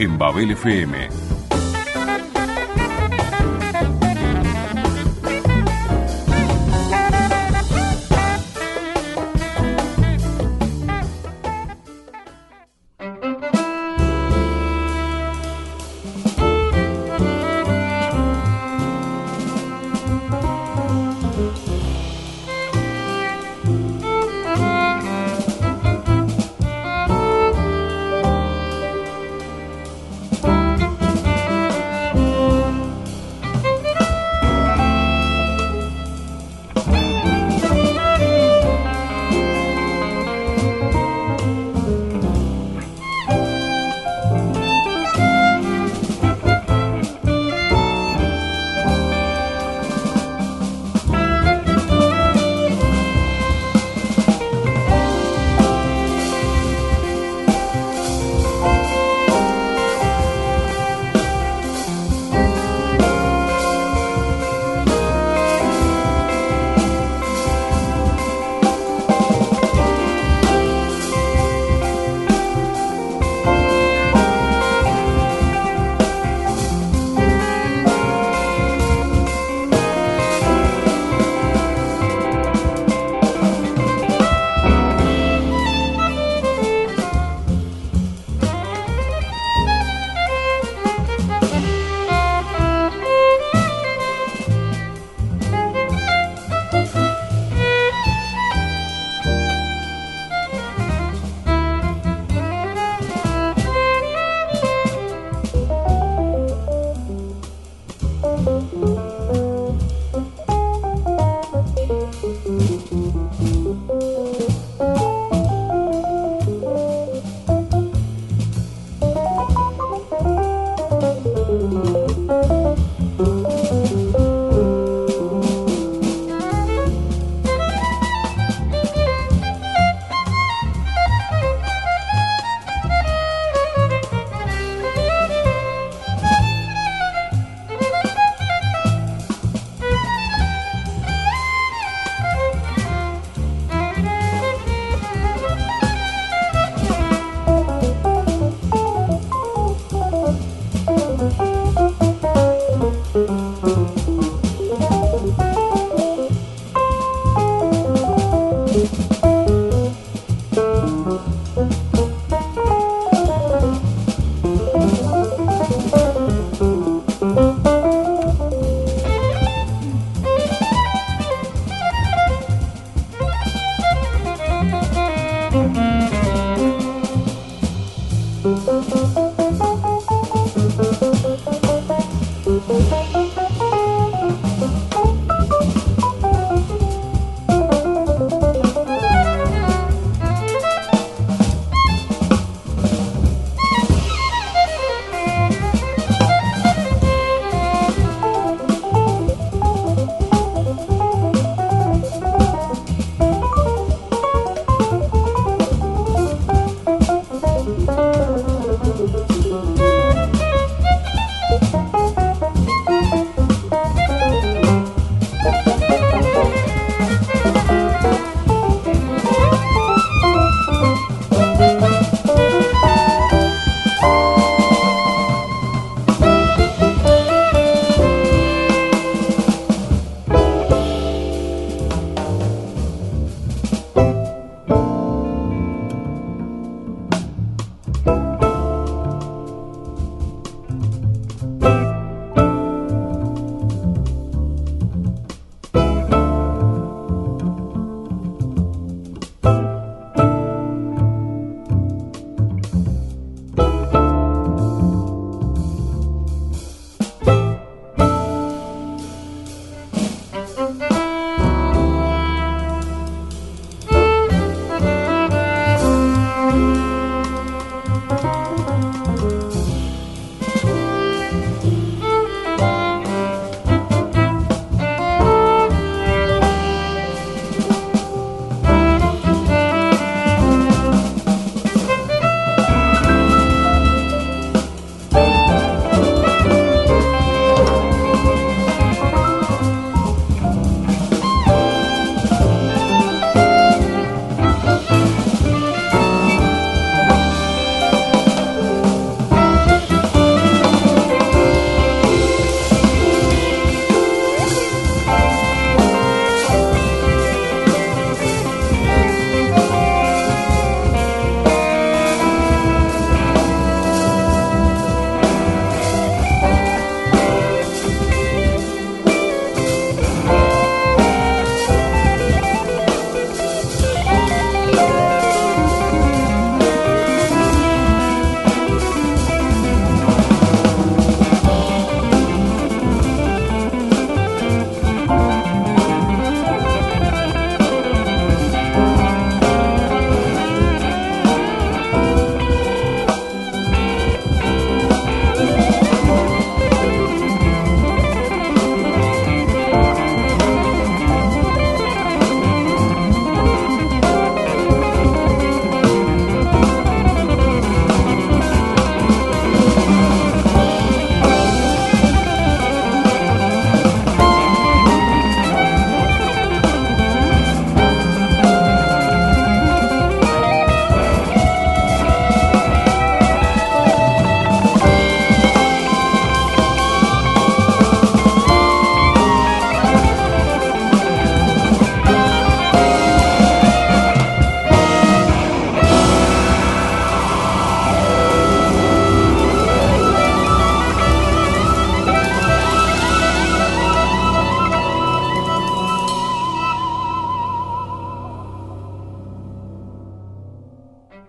en Babel FM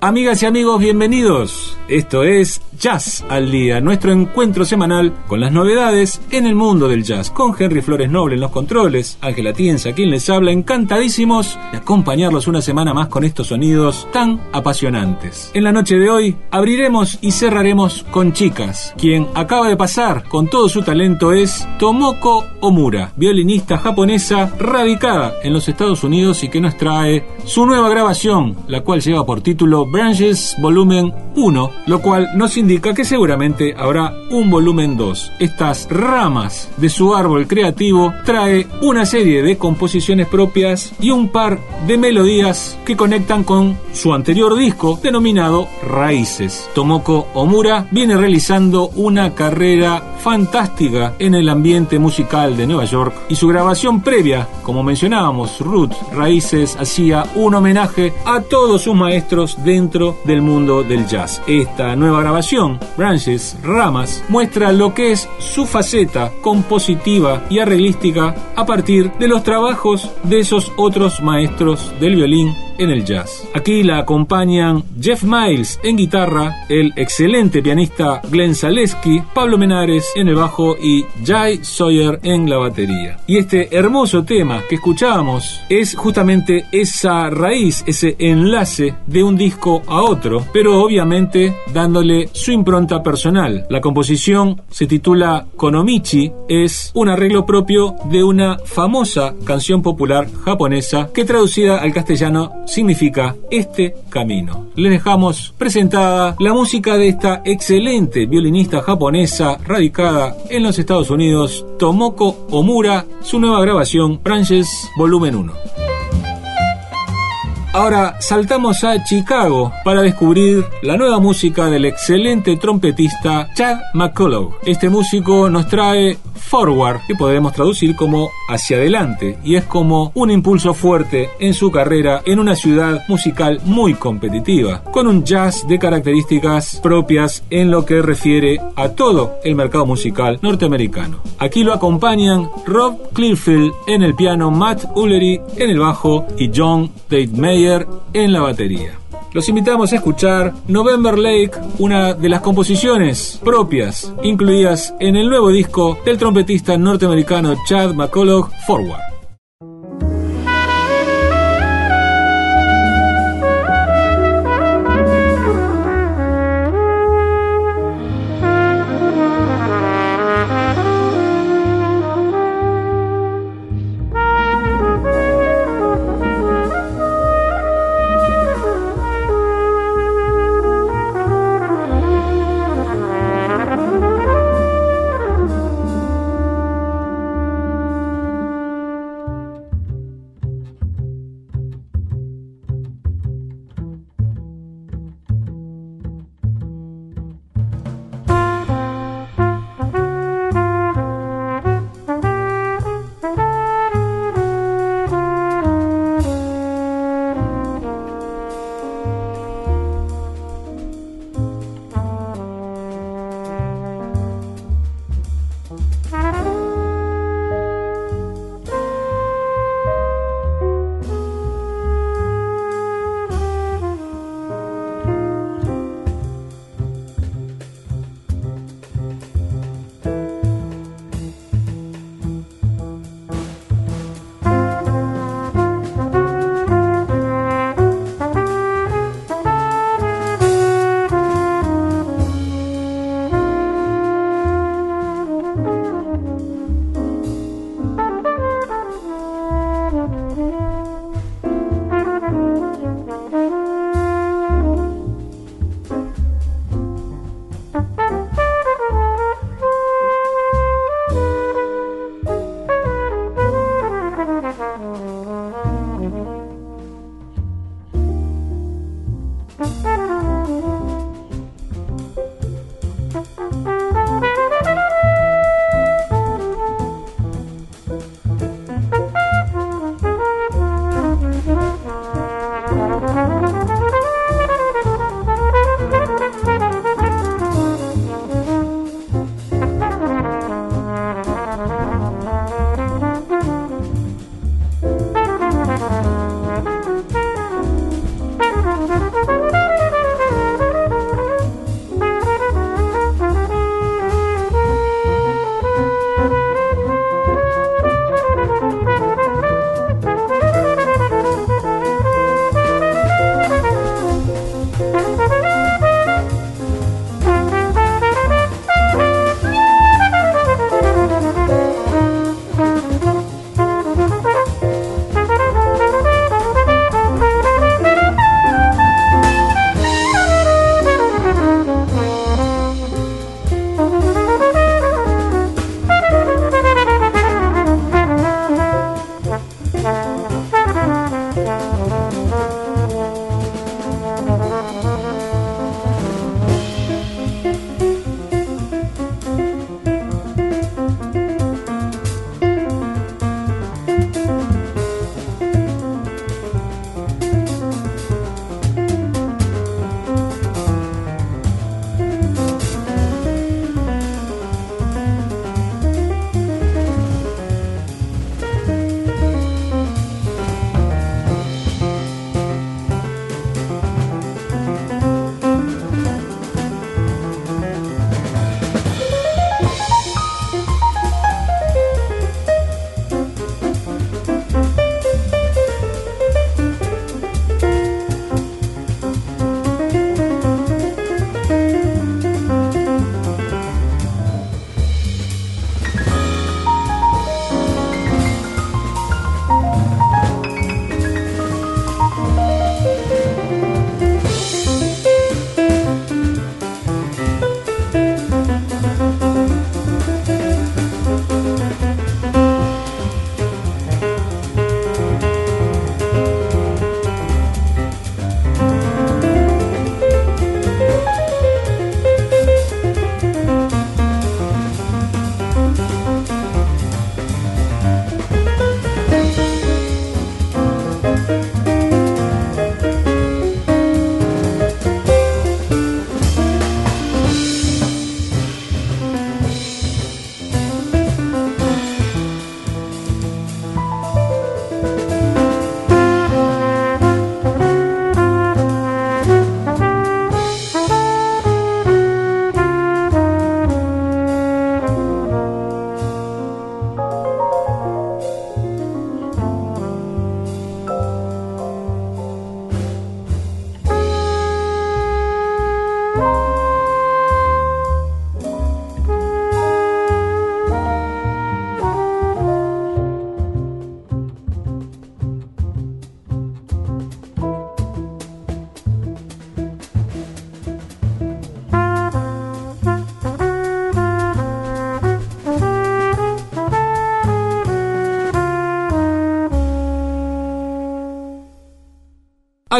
Amigas y amigos, bienvenidos. Esto es Jazz al Día, nuestro encuentro semanal con las novedades en el mundo del jazz, con Henry Flores Noble en los controles, Ángela Tienza, quien les habla, encantadísimos de acompañarlos una semana más con estos sonidos tan apasionantes. En la noche de hoy abriremos y cerraremos con chicas. Quien acaba de pasar con todo su talento es Tomoko Omura, violinista japonesa radicada en los Estados Unidos y que nos trae su nueva grabación, la cual lleva por título Branches Volumen 1, lo cual nos indica que seguramente habrá un volumen 2. Estas ramas de su árbol creativo trae una serie de composiciones propias y un par de melodías que conectan con su anterior disco denominado Raíces. Tomoko Omura viene realizando una carrera fantástica en el ambiente musical de Nueva York y su grabación previa, como mencionábamos, Root Raíces hacía un homenaje a todos sus maestros del mundo del jazz. Esta nueva grabación, Branches, Ramas, muestra lo que es su faceta compositiva y arreglística a partir de los trabajos de esos otros maestros del violín en el jazz. Aquí la acompañan Jeff Miles en guitarra, el excelente pianista Glenn Zaleski, Pablo Menares en el bajo y Jay Sawyer en la batería. Y este hermoso tema que escuchábamos es justamente esa raíz, ese enlace de un disco a otro, pero obviamente dándole su impronta personal. La composición se titula Konomichi, es un arreglo propio de una famosa canción popular japonesa que traducida al castellano significa este camino. Les dejamos presentada la música de esta excelente violinista japonesa radicada en los Estados Unidos, Tomoko Omura, su nueva grabación Branches Volumen 1. Ahora saltamos a Chicago para descubrir la nueva música del excelente trompetista Chad McCullough. Este músico nos trae Forward, que podemos traducir como hacia adelante, y es como un impulso fuerte en su carrera en una ciudad musical muy competitiva, con un jazz de características propias en lo que refiere a todo el mercado musical norteamericano. Aquí lo acompañan Rob Clearfield en el piano, Matt Ullery en el bajo y John Dave Mayer en la batería. Los invitamos a escuchar November Lake, una de las composiciones propias incluidas en el nuevo disco del trompetista norteamericano Chad McCullough, Forward.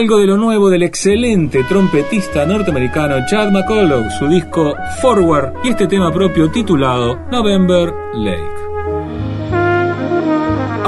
Algo de lo nuevo del excelente trompetista norteamericano Chad McCullough, su disco Forward y este tema propio titulado November Lake.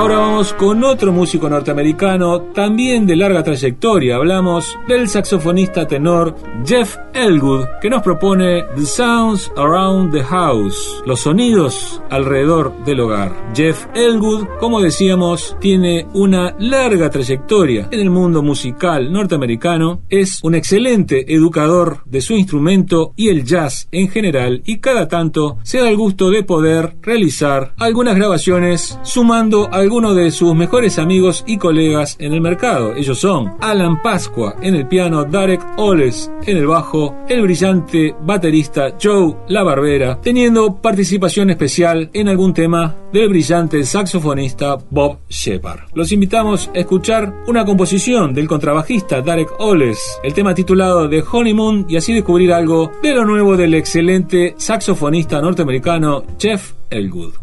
Ahora vamos con otro músico norteamericano, también de larga trayectoria. Hablamos del saxofonista tenor Jeff Elgood, que nos propone The Sounds Around the House, los sonidos alrededor del hogar. Jeff Elgood, como decíamos, tiene una larga trayectoria en el mundo musical norteamericano, es un excelente educador de su instrumento y el jazz en general, y cada tanto se da el gusto de poder realizar algunas grabaciones sumando a algunos de sus mejores amigos y colegas en el mercado. Ellos son Alan Pascua en el piano, Derek Oles en el bajo, el brillante baterista Joe La Barbera, teniendo participación especial en algún tema del brillante saxofonista Bob Shepard. Los invitamos a escuchar una composición del contrabajista Derek Oles, el tema titulado The Honeymoon y así descubrir algo de lo nuevo del excelente saxofonista norteamericano Jeff Elgood.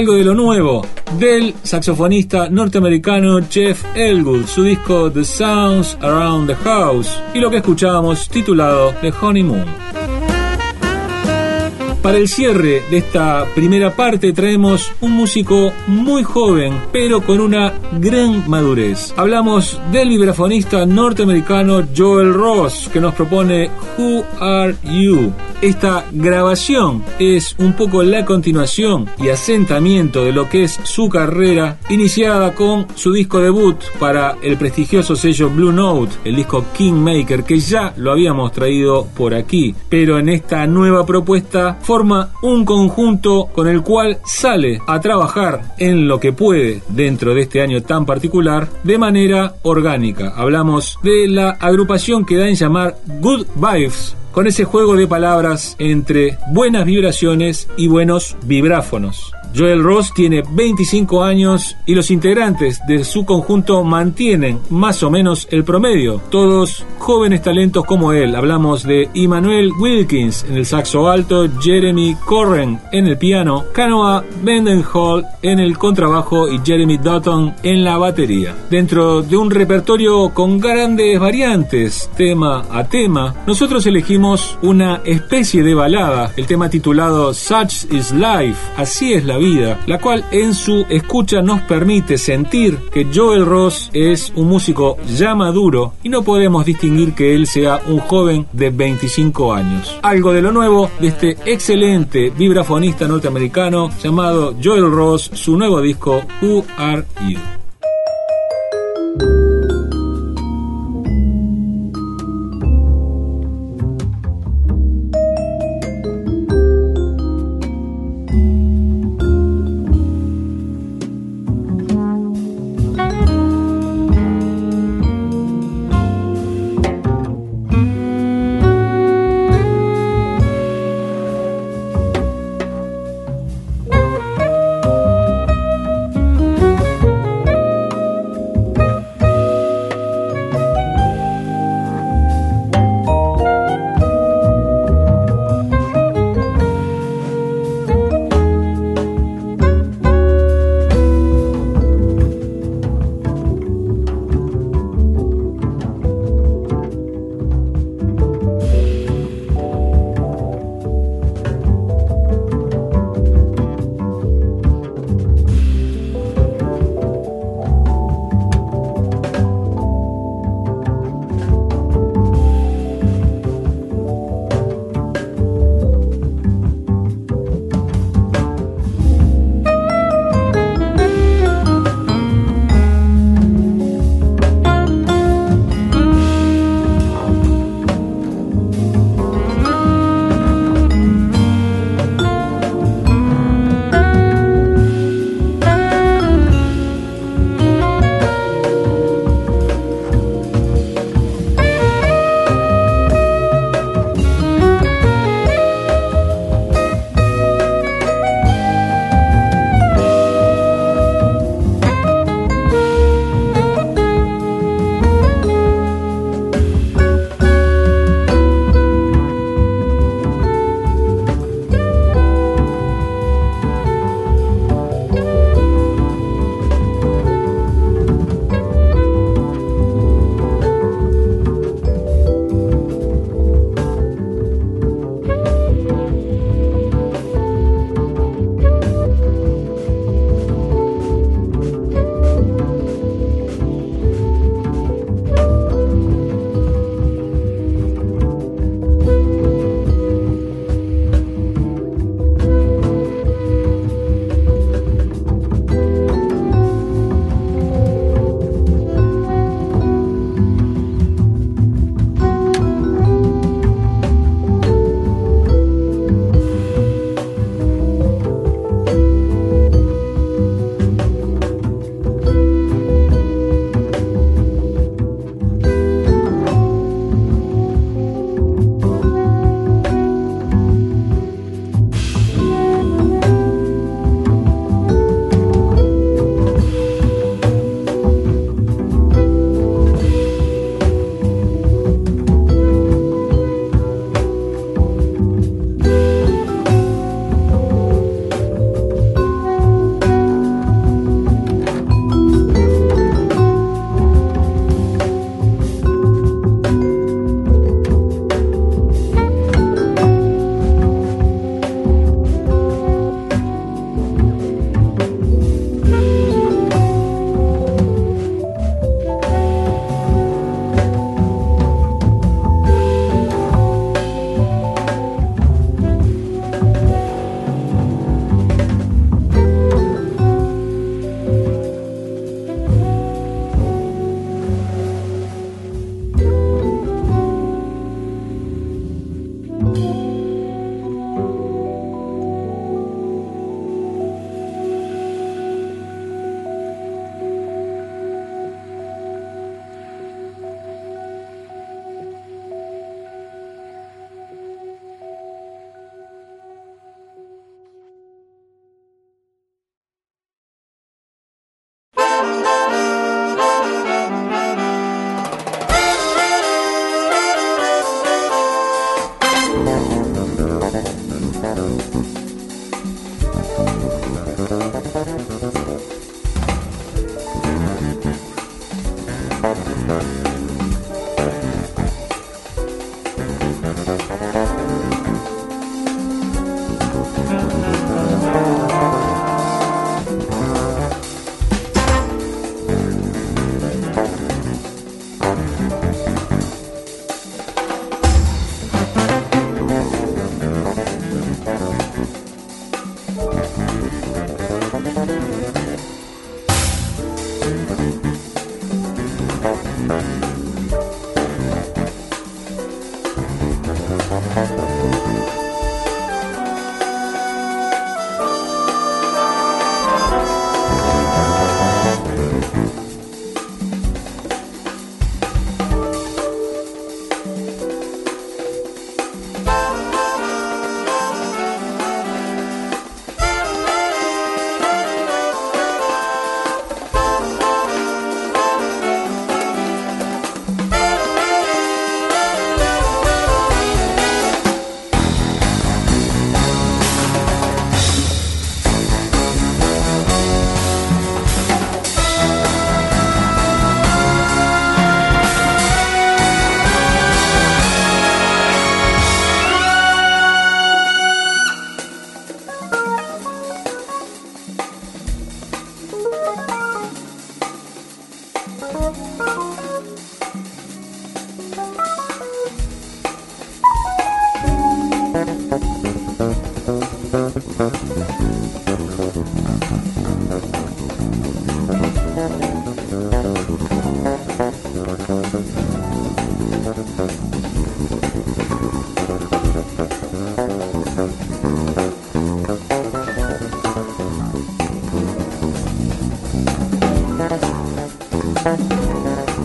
Algo de lo nuevo del saxofonista norteamericano Jeff Elwood, su disco The Sounds Around the House y lo que escuchábamos titulado The Honeymoon. Para el cierre de esta primera parte traemos un músico muy joven, pero con una gran madurez. Hablamos del vibrafonista norteamericano Joel Ross, que nos propone Who Are You. Esta grabación es un poco la continuación y asentamiento de lo que es su carrera, iniciada con su disco debut para el prestigioso sello Blue Note, el disco Kingmaker, que ya lo habíamos traído por aquí, pero en esta nueva propuesta forma un conjunto con el cual sale a trabajar en lo que puede dentro de este año tan particular de manera orgánica. Hablamos de la agrupación que da en llamar Good Vibes con ese juego de palabras entre buenas vibraciones y buenos vibráfonos. Joel Ross tiene 25 años y los integrantes de su conjunto mantienen más o menos el promedio. Todos jóvenes talentos como él. Hablamos de Emmanuel Wilkins en el saxo alto, Jeremy Corren en el piano, Canoa Mendenhall en el contrabajo y Jeremy Dutton en la batería. Dentro de un repertorio con grandes variantes, tema a tema, nosotros elegimos una especie de balada, el tema titulado Such is Life, así es la vida, la cual en su escucha nos permite sentir que Joel Ross es un músico ya maduro y no podemos distinguir que él sea un joven de 25 años. Algo de lo nuevo de este excelente vibrafonista norteamericano llamado Joel Ross, su nuevo disco Who Are You.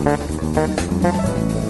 Música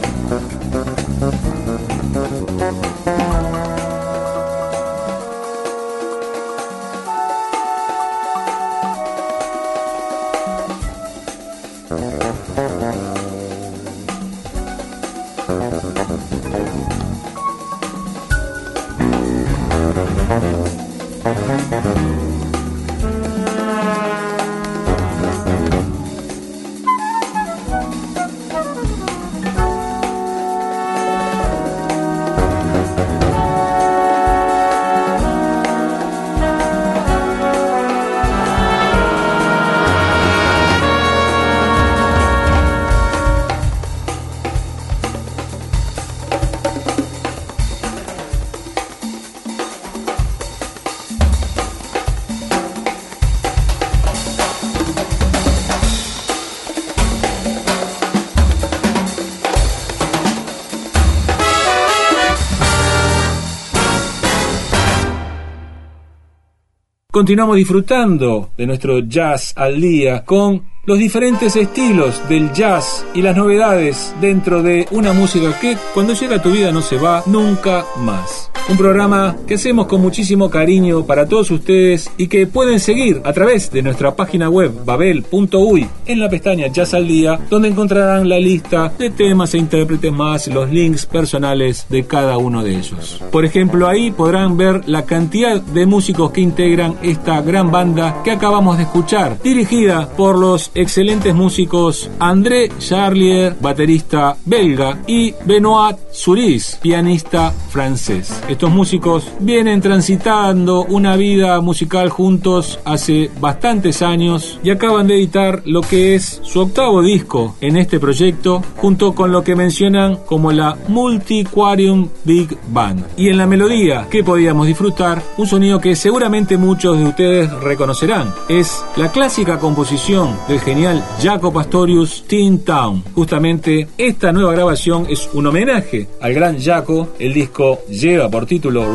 Continuamos disfrutando de nuestro jazz al día con los diferentes estilos del jazz y las novedades dentro de una música que cuando llega a tu vida no se va nunca más. Un programa que hacemos con muchísimo cariño para todos ustedes y que pueden seguir a través de nuestra página web babel.uy en la pestaña Jazz al Día, donde encontrarán la lista de temas e intérpretes más los links personales de cada uno de ellos. Por ejemplo, ahí podrán ver la cantidad de músicos que integran esta gran banda que acabamos de escuchar, dirigida por los excelentes músicos André Charlier, baterista belga, y Benoit Suris, pianista francés. Estos músicos vienen transitando una vida musical juntos hace bastantes años y acaban de editar lo que es su octavo disco en este proyecto, junto con lo que mencionan como la Multiquarium Big Band. Y en la melodía que podíamos disfrutar, un sonido que seguramente muchos de ustedes reconocerán. Es la clásica composición del genial Jaco Pastorius Teen Town. Justamente esta nueva grabación es un homenaje al gran Jaco. El disco lleva por título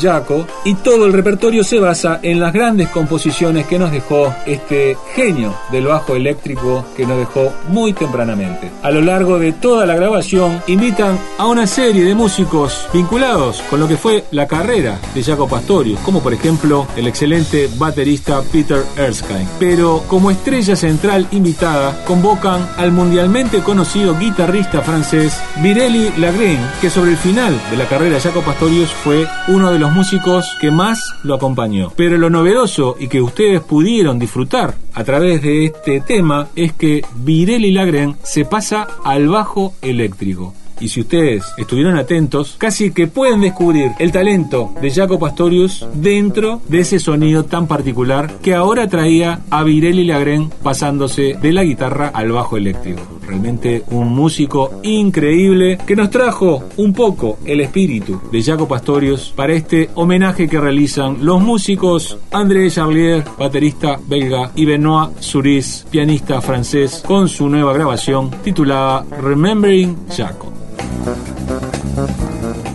Jaco y todo el repertorio se basa en las grandes composiciones que nos dejó este genio del bajo eléctrico que nos dejó muy tempranamente. A lo largo de toda la grabación invitan a una serie de músicos vinculados con lo que fue la carrera de Jaco Pastorius, como por ejemplo el excelente baterista Peter Erskine. Pero como estrella central invitada convocan al mundialmente conocido guitarrista francés Virelli Lagrin, que sobre el final de la carrera de Jaco Pastorius fue uno de los músicos que más lo acompañó. Pero lo novedoso y que ustedes pudieron disfrutar a través de este tema es que Virelli Lagren se pasa al bajo eléctrico y si ustedes estuvieron atentos, casi que pueden descubrir el talento de Jaco Pastorius dentro de ese sonido tan particular que ahora traía a Virelli Lagren pasándose de la guitarra al bajo eléctrico. realmente un músico increíble que nos trajo un poco el espíritu de Jaco Pastorius para este homenaje que realizan los músicos André Charlier, baterista belga, y Benoit Suris, pianista francés, con su nueva grabación titulada Remembering Jaco.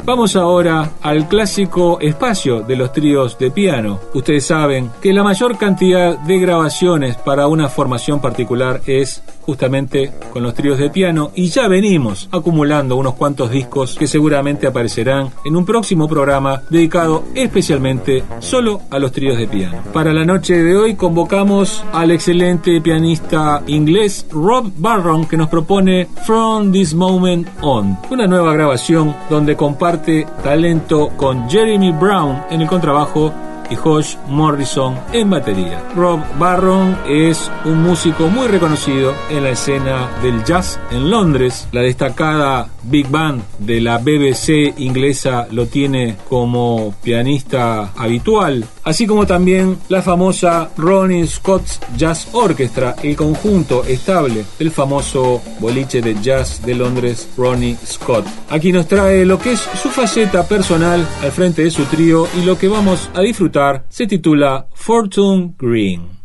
Vamos ahora al clásico espacio de los tríos de piano. Ustedes saben que la mayor cantidad de grabaciones para una formación particular es justamente con los tríos de piano y ya venimos acumulando unos cuantos discos que seguramente aparecerán en un próximo programa dedicado especialmente solo a los tríos de piano. Para la noche de hoy convocamos al excelente pianista inglés Rob Barron que nos propone From This Moment On, una nueva grabación donde comparte talento con Jeremy Brown en el contrabajo y Josh Morrison en batería. Rob Barron es un músico muy reconocido en la escena del jazz en Londres. La destacada Big Band de la BBC inglesa lo tiene como pianista habitual, así como también la famosa Ronnie Scott's Jazz Orchestra, el conjunto estable del famoso boliche de jazz de Londres Ronnie Scott. Aquí nos trae lo que es su faceta personal al frente de su trío y lo que vamos a disfrutar se titula Fortune Green.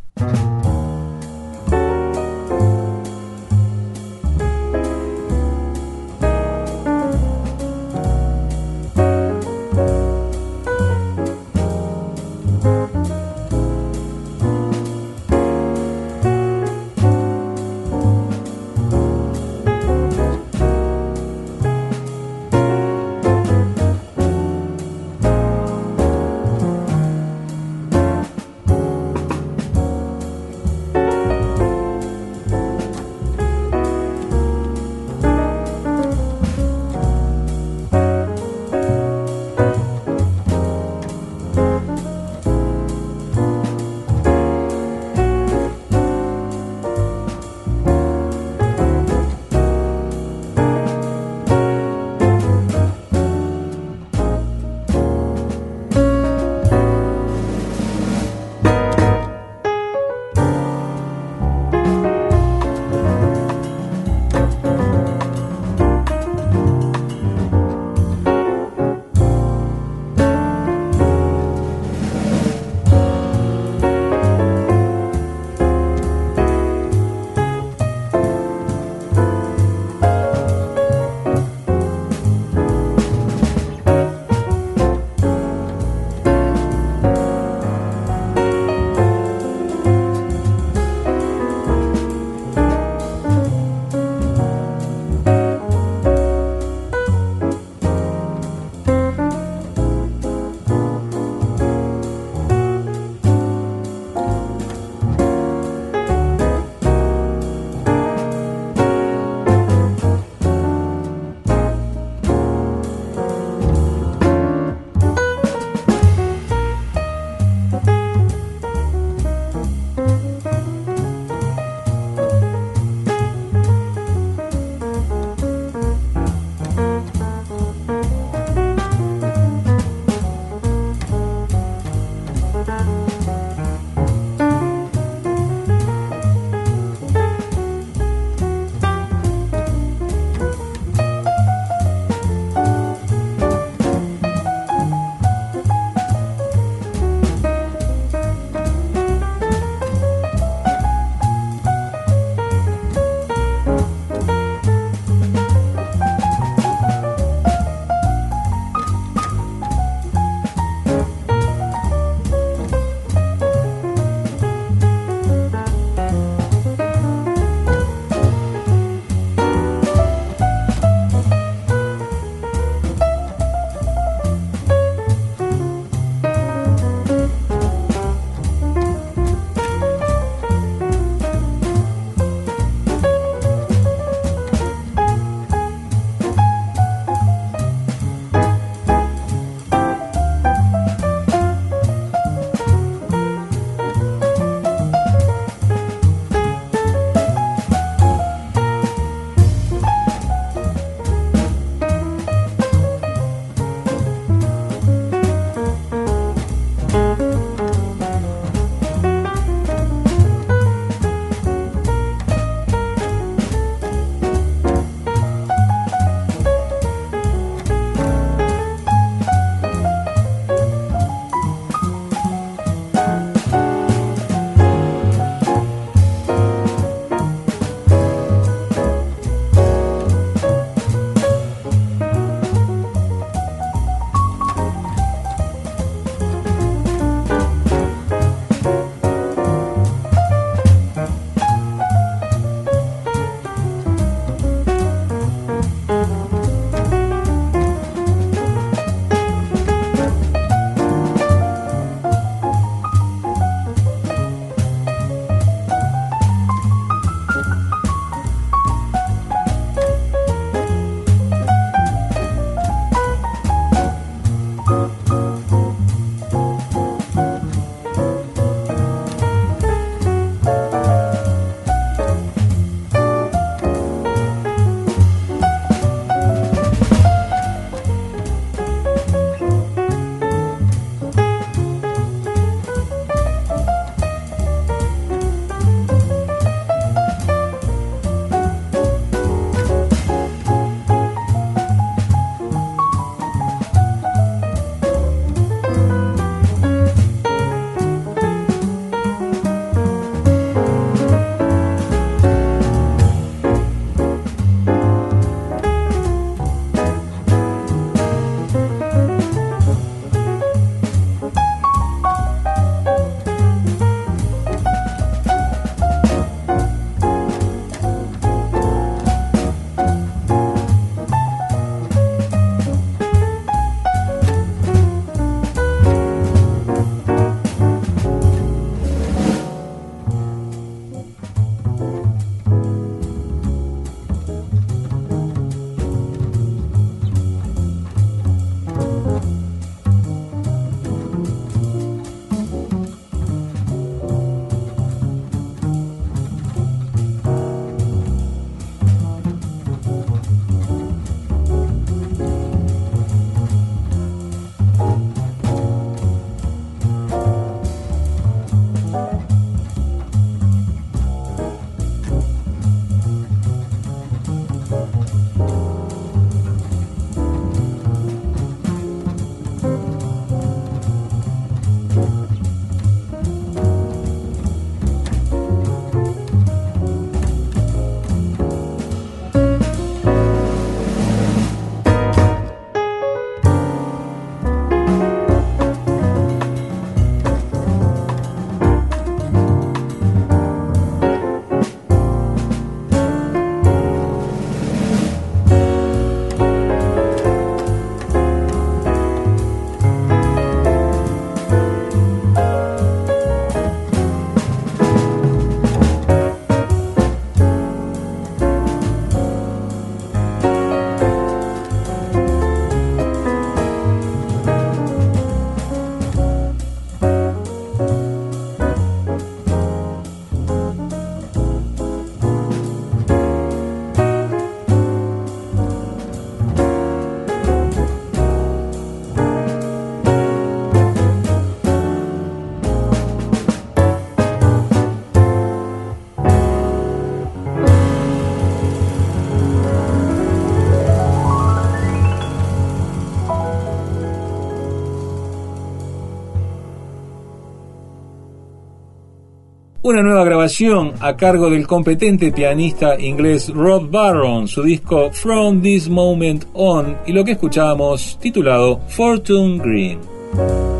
Una nueva grabación a cargo del competente pianista inglés Rob Barron, su disco From This Moment On y lo que escuchábamos titulado Fortune Green.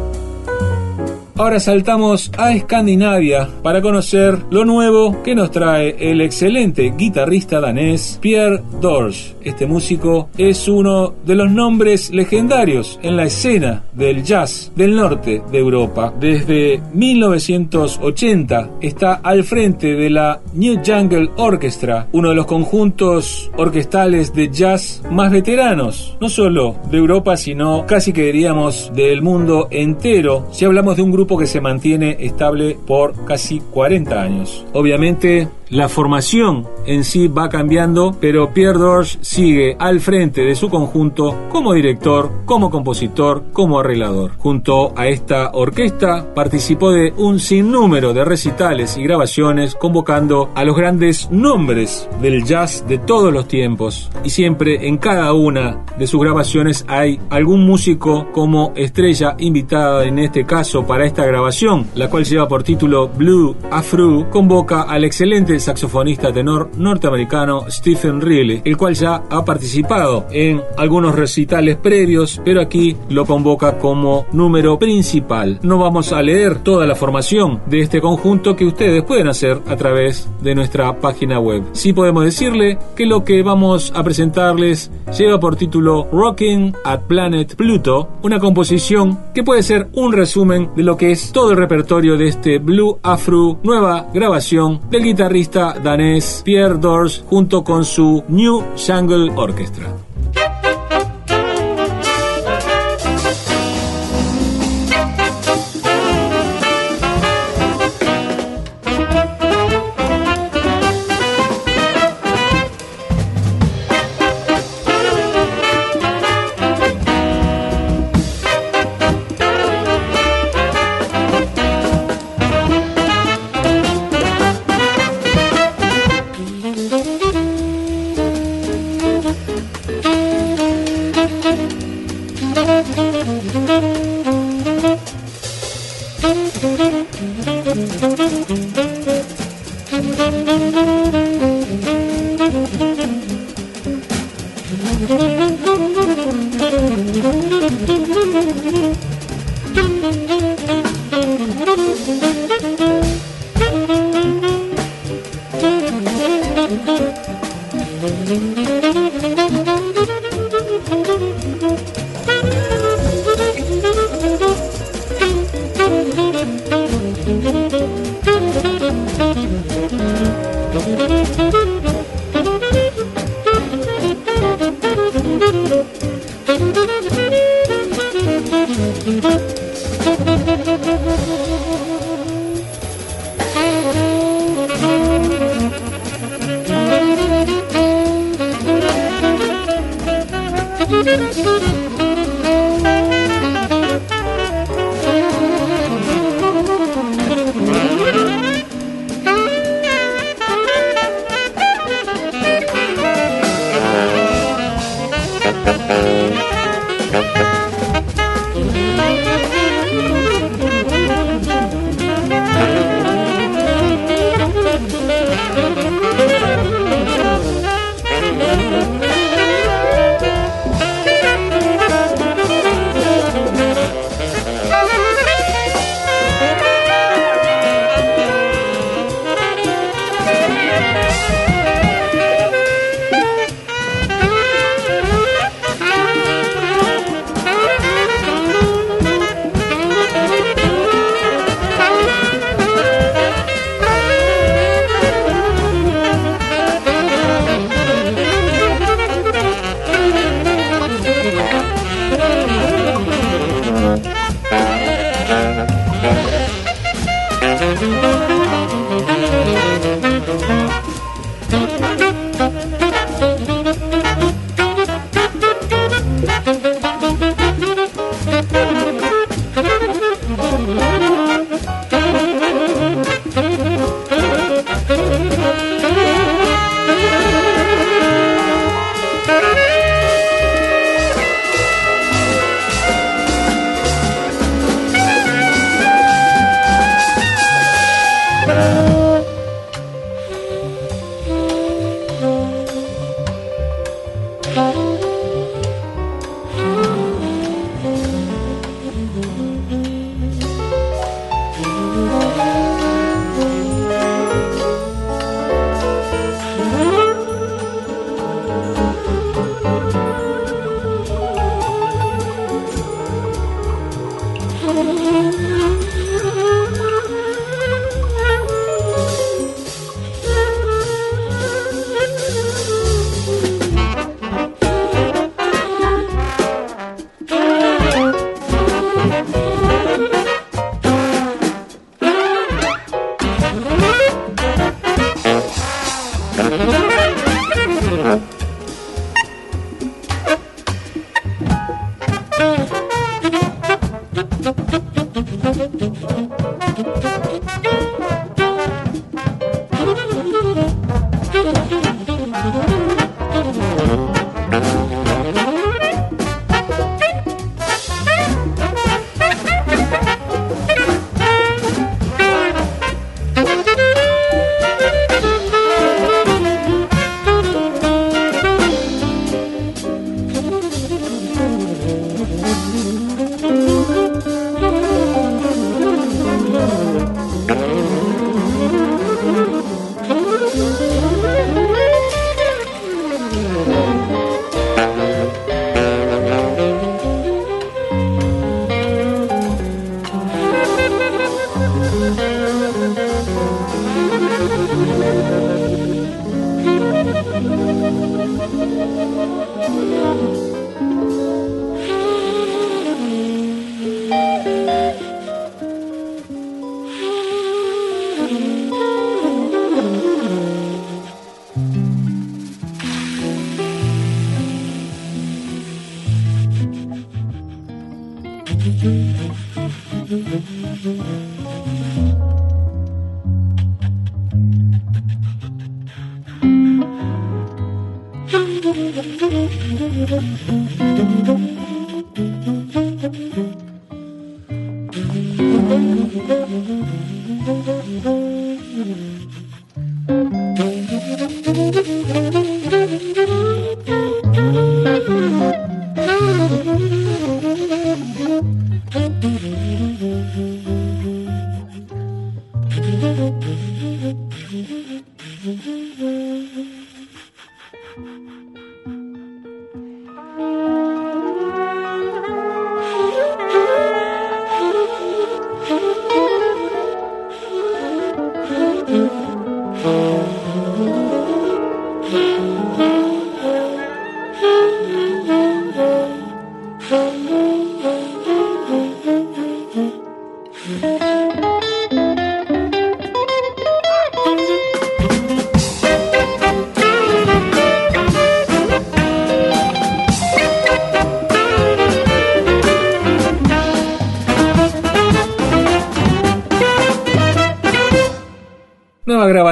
Ahora saltamos a Escandinavia para conocer lo nuevo que nos trae el excelente guitarrista danés Pierre Dorsch. Este músico es uno de los nombres legendarios en la escena del jazz del norte de Europa. Desde 1980 está al frente de la New Jungle Orchestra, uno de los conjuntos orquestales de jazz más veteranos, no solo de Europa, sino casi que diríamos del mundo entero, si hablamos de un grupo que se mantiene estable por casi 40 años. Obviamente la formación en sí va cambiando, pero Pierre Dorsch sigue al frente de su conjunto como director, como compositor, como arreglador. Junto a esta orquesta participó de un sinnúmero de recitales y grabaciones convocando a los grandes nombres del jazz de todos los tiempos. Y siempre en cada una de sus grabaciones hay algún músico como estrella invitada en este caso para esta grabación, la cual lleva por título Blue Afro, convoca al excelente saxofonista tenor norteamericano Stephen Riley, el cual ya ha participado en algunos recitales previos, pero aquí lo convoca como número principal. No vamos a leer toda la formación de este conjunto que ustedes pueden hacer a través de nuestra página web. Sí podemos decirle que lo que vamos a presentarles lleva por título Rocking at Planet Pluto, una composición que puede ser un resumen de lo que es todo el repertorio de este Blue Afro, nueva grabación del guitarrista danés Pierre Dors junto con su New Jungle Orchestra.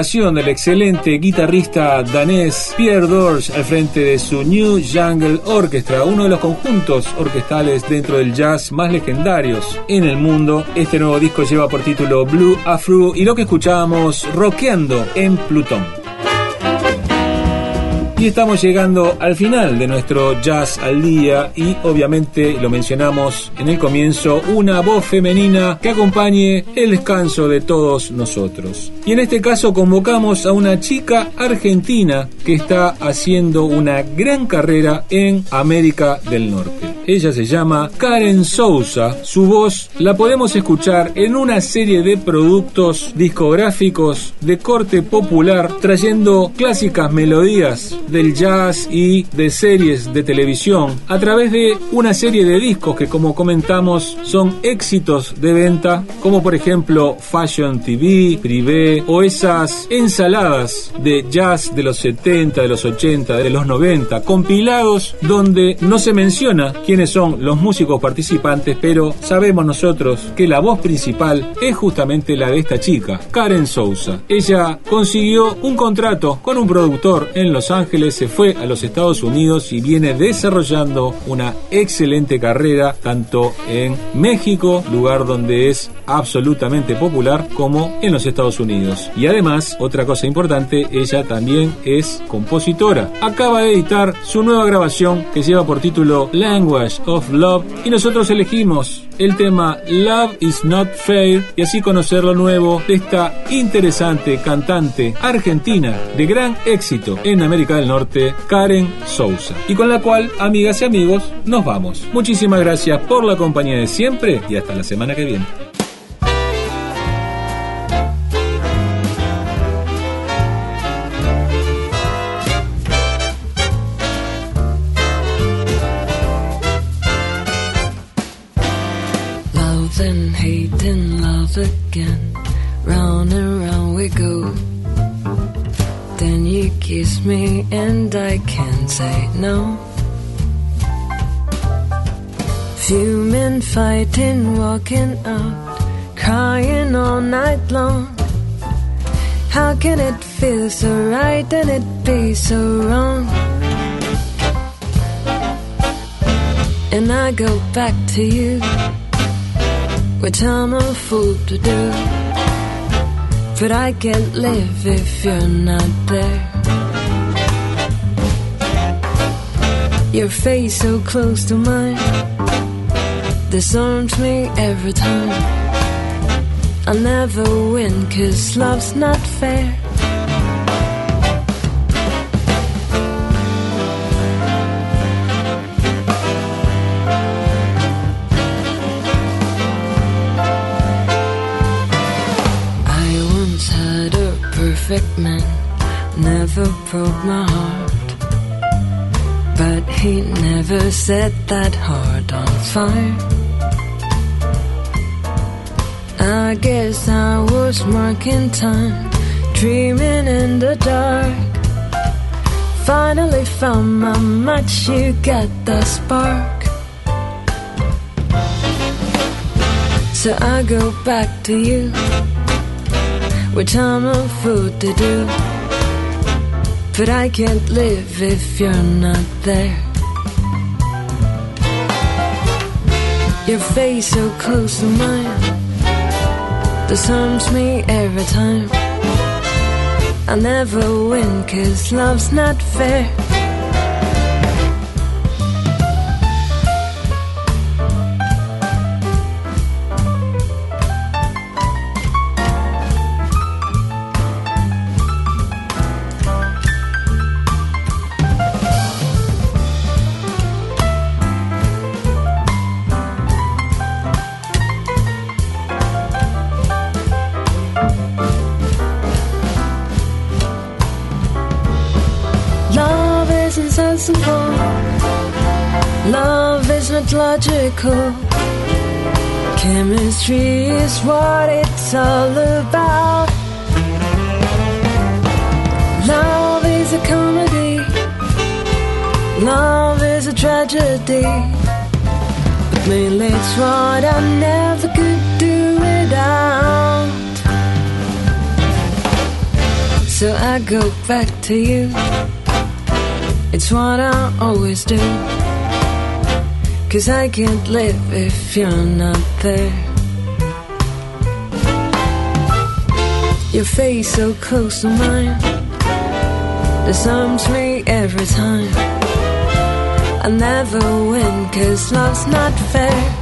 Del excelente guitarrista danés Pierre Dorsch al frente de su New Jungle Orchestra, uno de los conjuntos orquestales dentro del jazz más legendarios en el mundo. Este nuevo disco lleva por título Blue Afro y lo que escuchábamos rockeando en Plutón. Y estamos llegando al final de nuestro Jazz al Día y obviamente lo mencionamos en el comienzo, una voz femenina que acompañe el descanso de todos nosotros. Y en este caso convocamos a una chica argentina que está haciendo una gran carrera en América del Norte. Ella se llama Karen Sousa. Su voz la podemos escuchar en una serie de productos discográficos de corte popular trayendo clásicas melodías del jazz y de series de televisión a través de una serie de discos que como comentamos son éxitos de venta como por ejemplo Fashion TV, Privé o esas ensaladas de jazz de los 70, de los 80, de los 90 compilados donde no se menciona quiénes son los músicos participantes pero sabemos nosotros que la voz principal es justamente la de esta chica, Karen Sousa. Ella consiguió un contrato con un productor en Los Ángeles se fue a los Estados Unidos y viene desarrollando una excelente carrera tanto en México, lugar donde es absolutamente popular, como en los Estados Unidos. Y además, otra cosa importante, ella también es compositora. Acaba de editar su nueva grabación que lleva por título Language of Love y nosotros elegimos el tema Love is Not Fair y así conocer lo nuevo de esta interesante cantante argentina de gran éxito en América del Norte, Karen Sousa. Y con la cual, amigas y amigos, nos vamos. Muchísimas gracias por la compañía de siempre y hasta la semana que viene. Again. Round and round we go. Then you kiss me and I can't say no. Men fighting, walking out, crying all night long. How can it feel so right and it be so wrong? And I go back to you which I'm a fool to do. But I can't live if you're not there. Your face so close to mine disarms me every time. I'll never win, cause love's not fair. Perfect man never broke my heart. But he never set that heart on fire. I guess I was marking time, dreaming in the dark. Finally found my match, you got the spark. So I go back to you, which I'm a fool to do. But I can't live if you're not there. Your face so close to mine disarms me every time. I never win, cause love's not fair. Logical. Chemistry is what it's all about. Love is a comedy. Love is a tragedy. But mainly it's what I never could do without. So I go back to you. It's what I always do. Cause I can't live if you're not there. Your face so close to mine disarms me every time. I never win cause love's not fair.